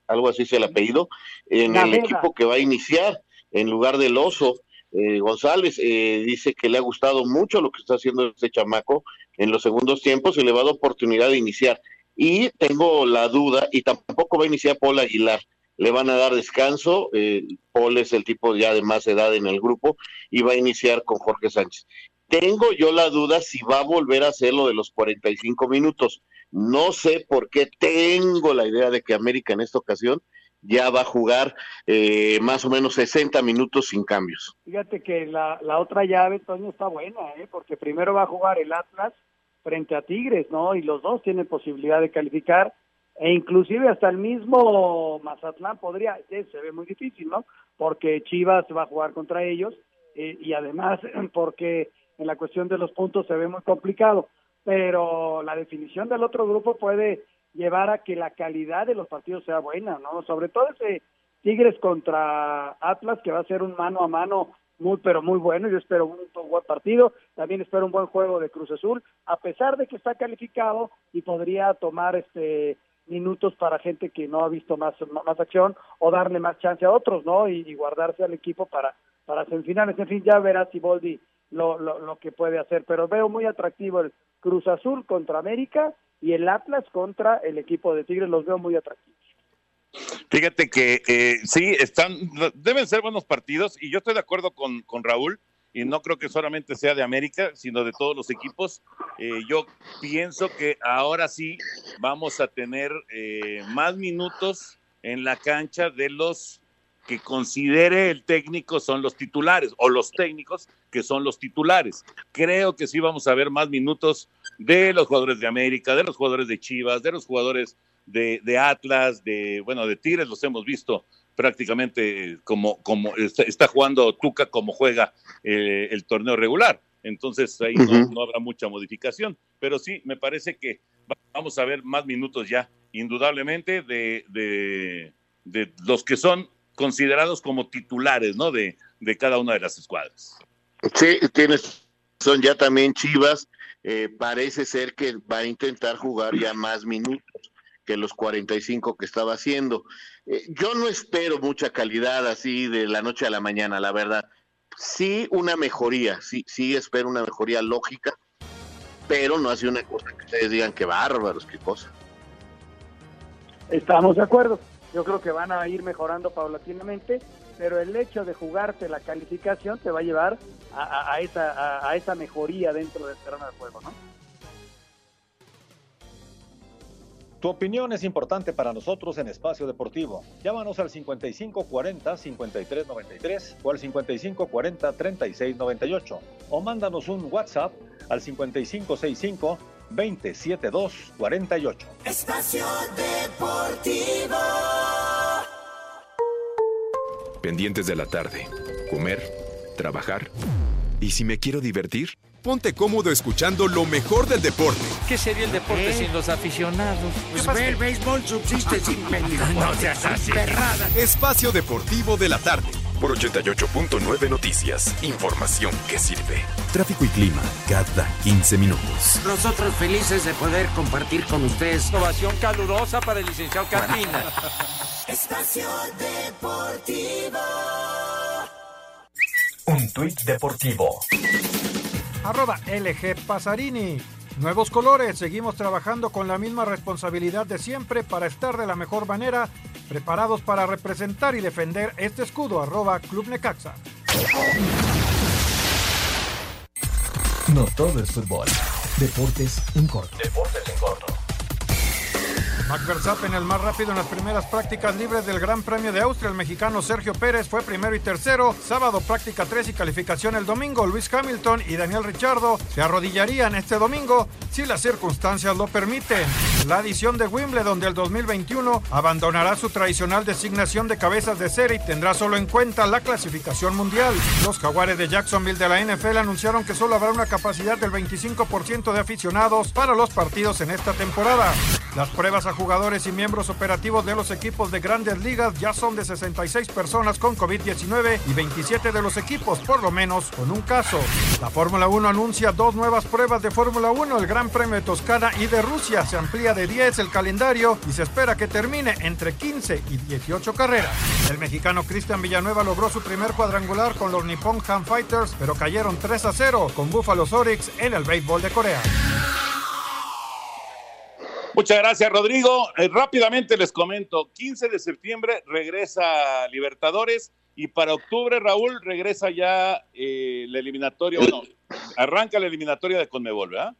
algo así es el apellido, en el equipo que va a iniciar en lugar del oso. Eh, González eh, dice que le ha gustado mucho lo que está haciendo este chamaco en los segundos tiempos y le va a dar oportunidad de iniciar. Y tengo la duda, y tampoco va a iniciar Paul Aguilar, le van a dar descanso, eh, Paul es el tipo ya de más edad en el grupo, y va a iniciar con Jorge Sánchez. Tengo yo la duda si va a volver a hacer lo de los 45 minutos. No sé por qué tengo la idea de que América en esta ocasión ya va a jugar eh, más o menos 60 minutos sin cambios. Fíjate que la, la otra llave, Toño, está buena, ¿eh? porque primero va a jugar el Atlas frente a Tigres, ¿no? Y los dos tienen posibilidad de calificar, e inclusive hasta el mismo Mazatlán podría, se ve muy difícil, ¿no? Porque Chivas va a jugar contra ellos, eh, y además porque en la cuestión de los puntos se ve muy complicado, pero la definición del otro grupo puede llevar a que la calidad de los partidos sea buena, ¿no? Sobre todo ese Tigres contra Atlas, que va a ser un mano a mano muy, pero muy bueno. Yo espero un, buen partido. También espero un buen juego de Cruz Azul, a pesar de que está calificado y podría tomar este minutos para gente que no ha visto más, más acción o darle más chance a otros, ¿no? Y, guardarse al equipo para, para semifinales. En fin, ya verá si Boldi lo, lo, lo que puede hacer. Pero veo muy atractivo el Cruz Azul contra América y el Atlas contra el equipo de Tigres los veo muy atractivos. Fíjate que eh, sí, están, deben ser buenos partidos y yo estoy de acuerdo con, con Raúl y no creo que solamente sea de América, sino de todos los equipos. Eh, yo pienso que ahora sí vamos a tener eh, más minutos en la cancha de los que considere el técnico son los titulares o los técnicos que son los titulares. Creo que sí vamos a ver más minutos de los jugadores de América, de los jugadores de Chivas, de los jugadores de, Atlas, de, bueno, de Tigres los hemos visto prácticamente como, como está, jugando Tuca como juega eh, el torneo regular. Entonces ahí no, habrá mucha modificación, pero sí, me parece que vamos a ver más minutos ya, indudablemente, de, de, de los que son considerados como titulares, ¿no? De, de cada una de las escuadras. Sí, tienes, son ya también Chivas, eh, parece ser que va a intentar jugar ya más minutos. que los 45 que estaba haciendo. Eh, yo no espero mucha calidad así de la noche a la mañana, la verdad. Sí una mejoría, sí, sí espero una mejoría lógica, pero no hace una cosa que ustedes digan que bárbaros, qué cosa. Estamos de acuerdo. Yo creo que van a ir mejorando paulatinamente, pero el hecho de jugarte la calificación te va a llevar a, esa, mejoría dentro del terreno de juego, ¿no? Tu opinión es importante para nosotros en Espacio Deportivo. Llámanos al 5540-5393 o al 5540-3698 o mándanos un WhatsApp al 5565-27248. Espacio Deportivo. Pendientes de la tarde. Comer, trabajar. ¿Y si me quiero divertir? Ponte cómodo escuchando lo mejor del deporte. ¿Qué sería el deporte sin los aficionados? Pues ve, el béisbol subsiste sin No seas así. Espacio Deportivo de la tarde. Por 88.9 Noticias. Información que sirve. Tráfico y clima cada 15 minutos. Nosotros felices de poder compartir con ustedes. Ovación calurosa para el licenciado Carmina. Espacio Deportivo. Un tuit deportivo. Arroba LG Pasarini. Nuevos colores, seguimos trabajando con la misma responsabilidad de siempre para estar de la mejor manera, preparados para representar y defender este escudo. Arroba Club Necaxa. No todo es fútbol. Deportes en corto. Deportes en corto. Max Verstappen, el más rápido en las primeras prácticas libres del Gran Premio de Austria. El mexicano Sergio Pérez fue primero y tercero. Sábado práctica 3 y calificación el domingo. Luis Hamilton y Daniel Richardo se arrodillarían este domingo si las circunstancias lo permiten. La edición de Wimbledon del 2021 abandonará su tradicional designación de cabezas de serie y tendrá solo en cuenta la clasificación mundial. Los jaguares de Jacksonville de la NFL anunciaron que solo habrá una capacidad del 25% de aficionados para los partidos en esta temporada. Las pruebas a jugadores y miembros operativos de los equipos de grandes ligas ya son de 66 personas con COVID-19 y 27 de los equipos por lo menos con un caso. La Fórmula 1 anuncia dos nuevas pruebas de Fórmula 1, el Gran Premio de Toscana y de Rusia. Se amplía de 10 el calendario y se espera que termine entre 15 y 18 carreras. El mexicano Cristian Villanueva logró su primer cuadrangular con los Nippon Ham Fighters, pero cayeron 3 a 0 con Buffalo Orix en el béisbol de Corea. Muchas gracias, Rodrigo. Eh, rápidamente les comento, 15 de septiembre regresa Libertadores y para octubre, Raúl, regresa ya eh, la eliminatoria, bueno, arranca la eliminatoria de Conmebol, ¿verdad?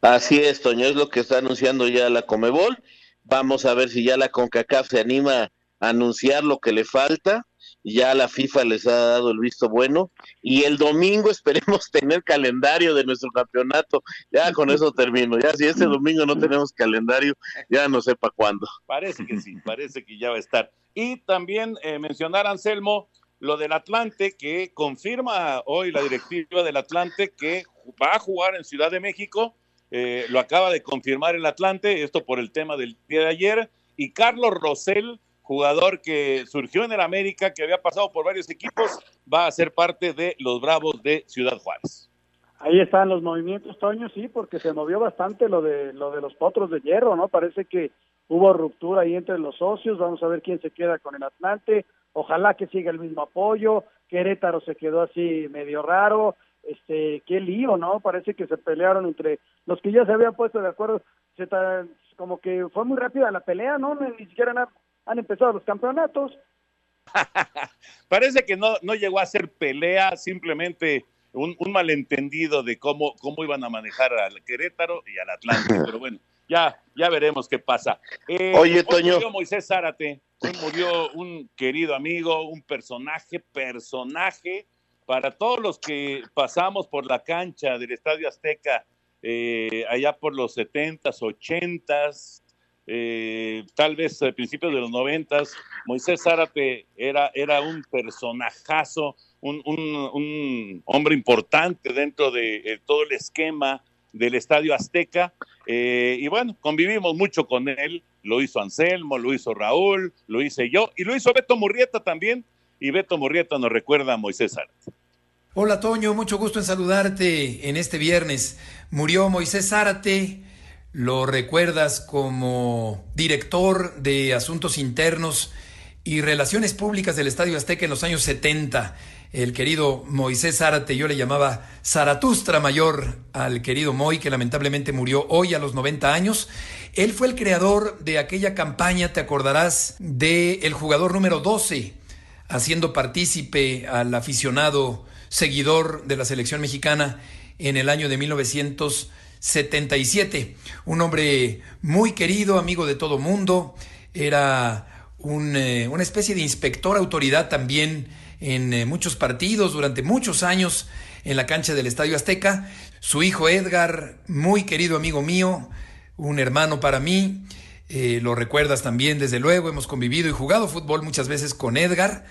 Así es, Toño, es lo que está anunciando ya la Comebol. Vamos a ver si ya la CONCACAF se anima a anunciar lo que le falta. Ya la FIFA les ha dado el visto bueno. Y el domingo esperemos tener calendario de nuestro campeonato. Ya con eso termino. Ya si este domingo no tenemos calendario, ya no sepa cuándo. Parece que sí, parece que ya va a estar. Y también eh, mencionar, Anselmo, lo del Atlante, que confirma hoy la directiva del Atlante que va a jugar en Ciudad de México. Eh, lo acaba de confirmar el Atlante, esto por el tema del día de ayer. Y Carlos Rosell, jugador que surgió en el América, que había pasado por varios equipos, va a ser parte de los Bravos de Ciudad Juárez. Ahí están los movimientos, Toño, sí, porque se movió bastante lo de lo de los potros de hierro, ¿no? Parece que hubo ruptura ahí entre los socios, vamos a ver quién se queda con el Atlante, ojalá que siga el mismo apoyo, Querétaro se quedó así medio raro, este, qué lío, ¿no? Parece que se pelearon entre los que ya se habían puesto de acuerdo, se como que fue muy rápida la pelea, ¿no? Ni siquiera han, han empezado los campeonatos. Parece que no, no llegó a ser pelea, simplemente un, un malentendido de cómo, cómo iban a manejar al Querétaro y al Atlante. Pero bueno, ya, ya veremos qué pasa. Eh, Oye, hoy Toño. Murió Moisés Zárate, hoy murió un querido amigo, un personaje, personaje para todos los que pasamos por la cancha del Estadio Azteca eh, allá por los 70s, 80s, eh, tal vez a principios de los 90s. Moisés Zárate era, era un personajazo, un, un- un hombre importante dentro de eh, todo el esquema del Estadio Azteca. Eh, y bueno, convivimos mucho con él. Lo hizo Anselmo, lo hizo Raúl, lo hice yo y lo hizo Beto Murrieta también. Y Beto Murrieta nos recuerda a Moisés Zárate. Hola Toño, mucho gusto en saludarte en este viernes. Murió Moisés Zárate, lo recuerdas como director de Asuntos Internos y Relaciones Públicas del Estadio Azteca en los años 70. El querido Moisés Zárate, yo le llamaba Zaratustra Mayor al querido Moy, que lamentablemente murió hoy a los 90 años. Él fue el creador de aquella campaña, te acordarás, de el jugador número 12, haciendo partícipe al aficionado seguidor de la selección mexicana en el año de 1977. Un hombre muy querido, amigo de todo mundo, era eh, una especie de inspector autoridad también en eh, muchos partidos durante muchos años en la cancha del Estadio Azteca. Su hijo Edgar, muy querido amigo mío, un hermano para mí, eh, lo recuerdas también, desde luego, hemos convivido y jugado fútbol muchas veces con Edgar,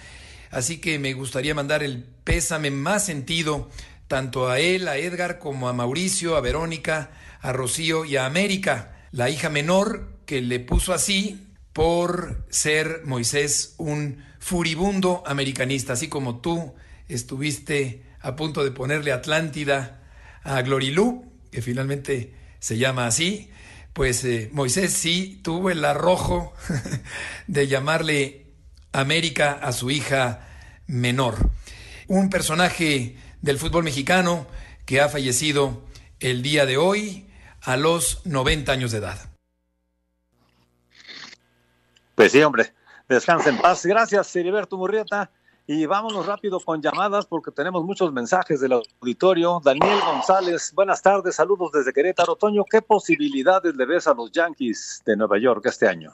así que me gustaría mandar el pésame más sentido tanto a él, a Edgar, como a Mauricio, a Verónica, a Rocío y a América, la hija menor que le puso así por ser Moisés un furibundo americanista, así como tú estuviste a punto de ponerle Atlántida a Glorilú, que finalmente se llama así, pues eh, Moisés sí tuvo el arrojo de llamarle América a su hija menor. Un personaje del fútbol mexicano que ha fallecido el día de hoy a los 90 años de edad. Pues sí, hombre, descansa en paz. Gracias, Heriberto Murrieta. Y vámonos rápido con llamadas porque tenemos muchos mensajes del auditorio. Daniel González, buenas tardes, saludos desde Querétaro. Toño, ¿qué posibilidades le ves a los Yankees de Nueva York este año?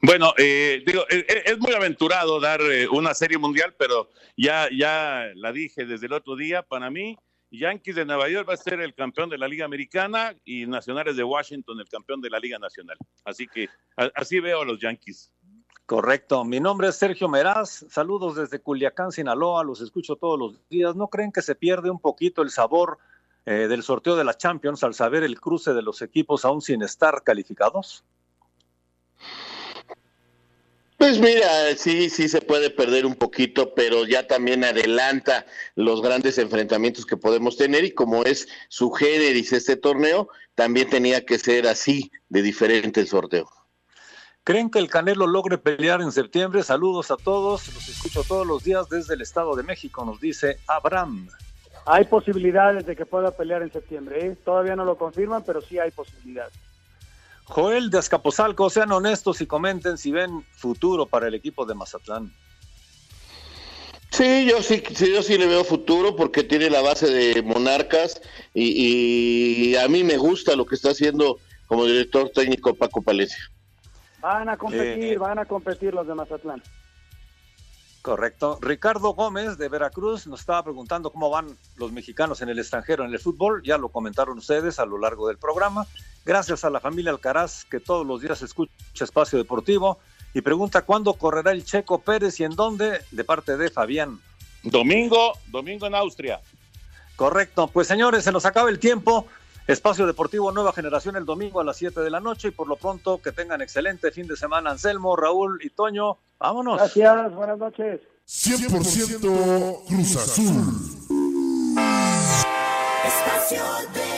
Bueno, eh, digo, es, es, muy aventurado dar eh, una serie mundial, pero ya, ya la dije desde el otro día, para mí, Yankees de Nueva York va a ser el campeón de la Liga Americana y Nacionales de Washington el campeón de la Liga Nacional. Así que así veo a los Yankees. Correcto. Mi nombre es Sergio Meraz. Saludos desde Culiacán, Sinaloa. Los escucho todos los días. ¿No creen que se pierde un poquito el sabor eh, del sorteo de la Champions al saber el cruce de los equipos aún sin estar calificados? Pues mira, sí, sí se puede perder un poquito, pero ya también adelanta los grandes enfrentamientos que podemos tener y como es su generis este torneo, también tenía que ser así de diferente el sorteo. ¿Creen que el Canelo logre pelear en septiembre? Saludos a todos, los escucho todos los días desde el Estado de México, nos dice Abraham. Hay posibilidades de que pueda pelear en septiembre, ¿eh? todavía no lo confirman, pero sí hay posibilidades. Joel de Azcapotzalco, sean honestos y comenten si ven futuro para el equipo de Mazatlán. Sí, yo sí, sí, yo sí le veo futuro porque tiene la base de Monarcas y, y a mí me gusta lo que está haciendo como director técnico Paco Palencia. Van a competir, eh, van a competir los de Mazatlán. Correcto. Ricardo Gómez de Veracruz nos estaba preguntando cómo van los mexicanos en el extranjero en el fútbol. Ya lo comentaron ustedes a lo largo del programa. Gracias a la familia Alcaraz que todos los días escucha Espacio Deportivo y pregunta cuándo correrá el Checo Pérez y en dónde de parte de Fabián. Domingo, domingo en Austria. Correcto. Pues señores, se nos acaba el tiempo. Espacio Deportivo Nueva Generación el domingo a las 7 de la noche y por lo pronto que tengan excelente fin de semana Anselmo, Raúl y Toño. Vámonos. Gracias, buenas noches. 100% Cruz Azul. Espacio de